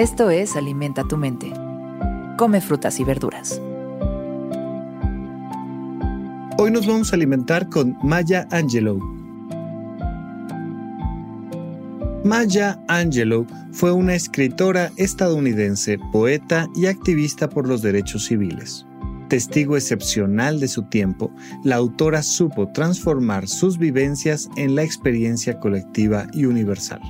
Esto es Alimenta tu mente. Come frutas y verduras. Hoy nos vamos a alimentar con Maya Angelou. Maya Angelou fue una escritora estadounidense, poeta y activista por los derechos civiles. Testigo excepcional de su tiempo, la autora supo transformar sus vivencias en la experiencia colectiva y universal.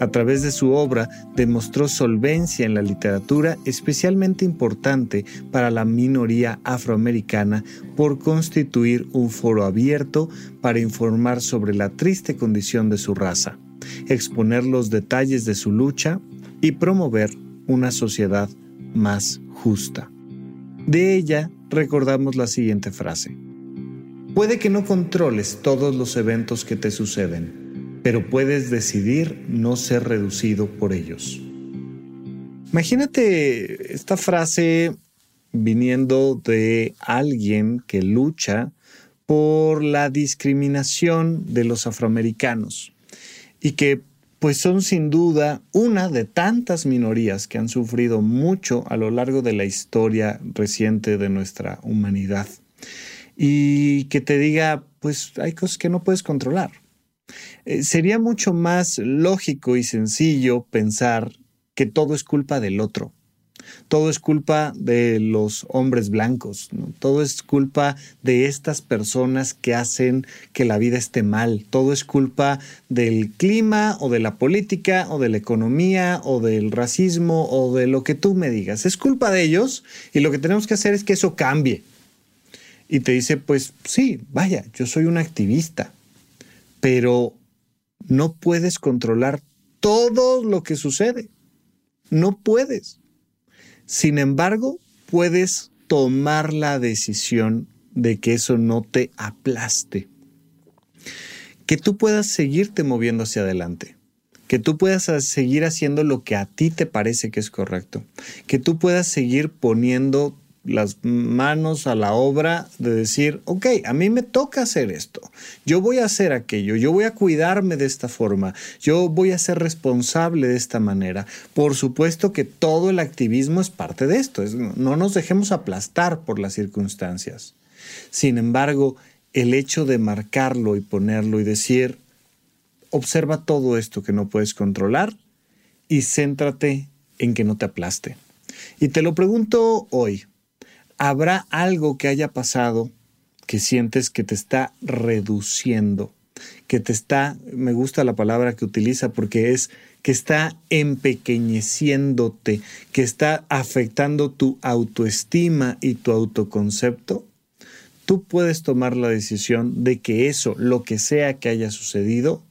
A través de su obra demostró solvencia en la literatura especialmente importante para la minoría afroamericana por constituir un foro abierto para informar sobre la triste condición de su raza, exponer los detalles de su lucha y promover una sociedad más justa. De ella recordamos la siguiente frase. Puede que no controles todos los eventos que te suceden, pero puedes decidir no ser reducido por ellos. Imagínate esta frase viniendo de alguien que lucha por la discriminación de los afroamericanos y que pues son sin duda una de tantas minorías que han sufrido mucho a lo largo de la historia reciente de nuestra humanidad. Y que te diga, pues hay cosas que no puedes controlar. Eh, sería mucho más lógico y sencillo pensar que todo es culpa del otro. Todo es culpa de los hombres blancos, todo es culpa de estas personas que hacen que la vida esté mal, todo es culpa del clima o de la política o de la economía o del racismo o de lo que tú me digas. Es culpa de ellos y lo que tenemos que hacer es que eso cambie. Y te dice, pues sí, vaya, yo soy un activista, pero no puedes controlar todo lo que sucede. No puedes. Sin embargo, puedes tomar la decisión de que eso no te aplaste. Que tú puedas seguirte moviendo hacia adelante. Que tú puedas seguir haciendo lo que a ti te parece que es correcto. Que tú puedas seguir poniendo las manos a la obra de decir, ok, a mí me toca hacer esto, yo voy a hacer aquello, yo voy a cuidarme de esta forma, yo voy a ser responsable de esta manera. Por supuesto que todo el activismo es parte de esto, no nos dejemos aplastar por las circunstancias. Sin embargo, el hecho de marcarlo y ponerlo y decir, observa todo esto que no puedes controlar y céntrate en que no te aplaste. Y te lo pregunto hoy, habrá algo que haya pasado que sientes que te está reduciendo, que te está, me gusta la palabra que utiliza porque es que está empequeñeciéndote, que está afectando tu autoestima y tu autoconcepto, tú puedes tomar la decisión de que eso, lo que sea que haya sucedido,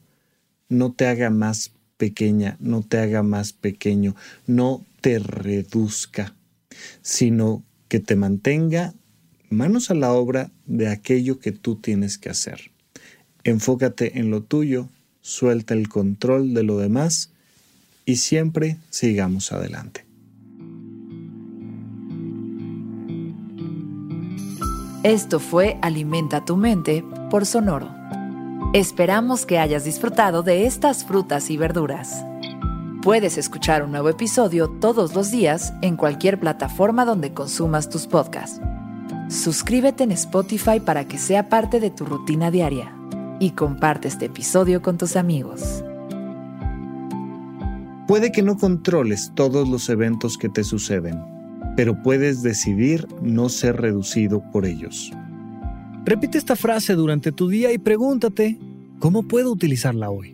no te haga más pequeña, no te haga más pequeño, no te reduzca, sino que te mantenga manos a la obra de aquello que tú tienes que hacer. Enfócate en lo tuyo, suelta el control de lo demás y siempre sigamos adelante. Esto fue Alimenta tu mente por Sonoro. Esperamos que hayas disfrutado de estas frutas y verduras. Puedes escuchar un nuevo episodio todos los días en cualquier plataforma donde consumas tus podcasts. Suscríbete en Spotify para que sea parte de tu rutina diaria y comparte este episodio con tus amigos. Puede que no controles todos los eventos que te suceden, pero puedes decidir no ser reducido por ellos. Repite esta frase durante tu día y pregúntate, ¿cómo puedo utilizarla hoy?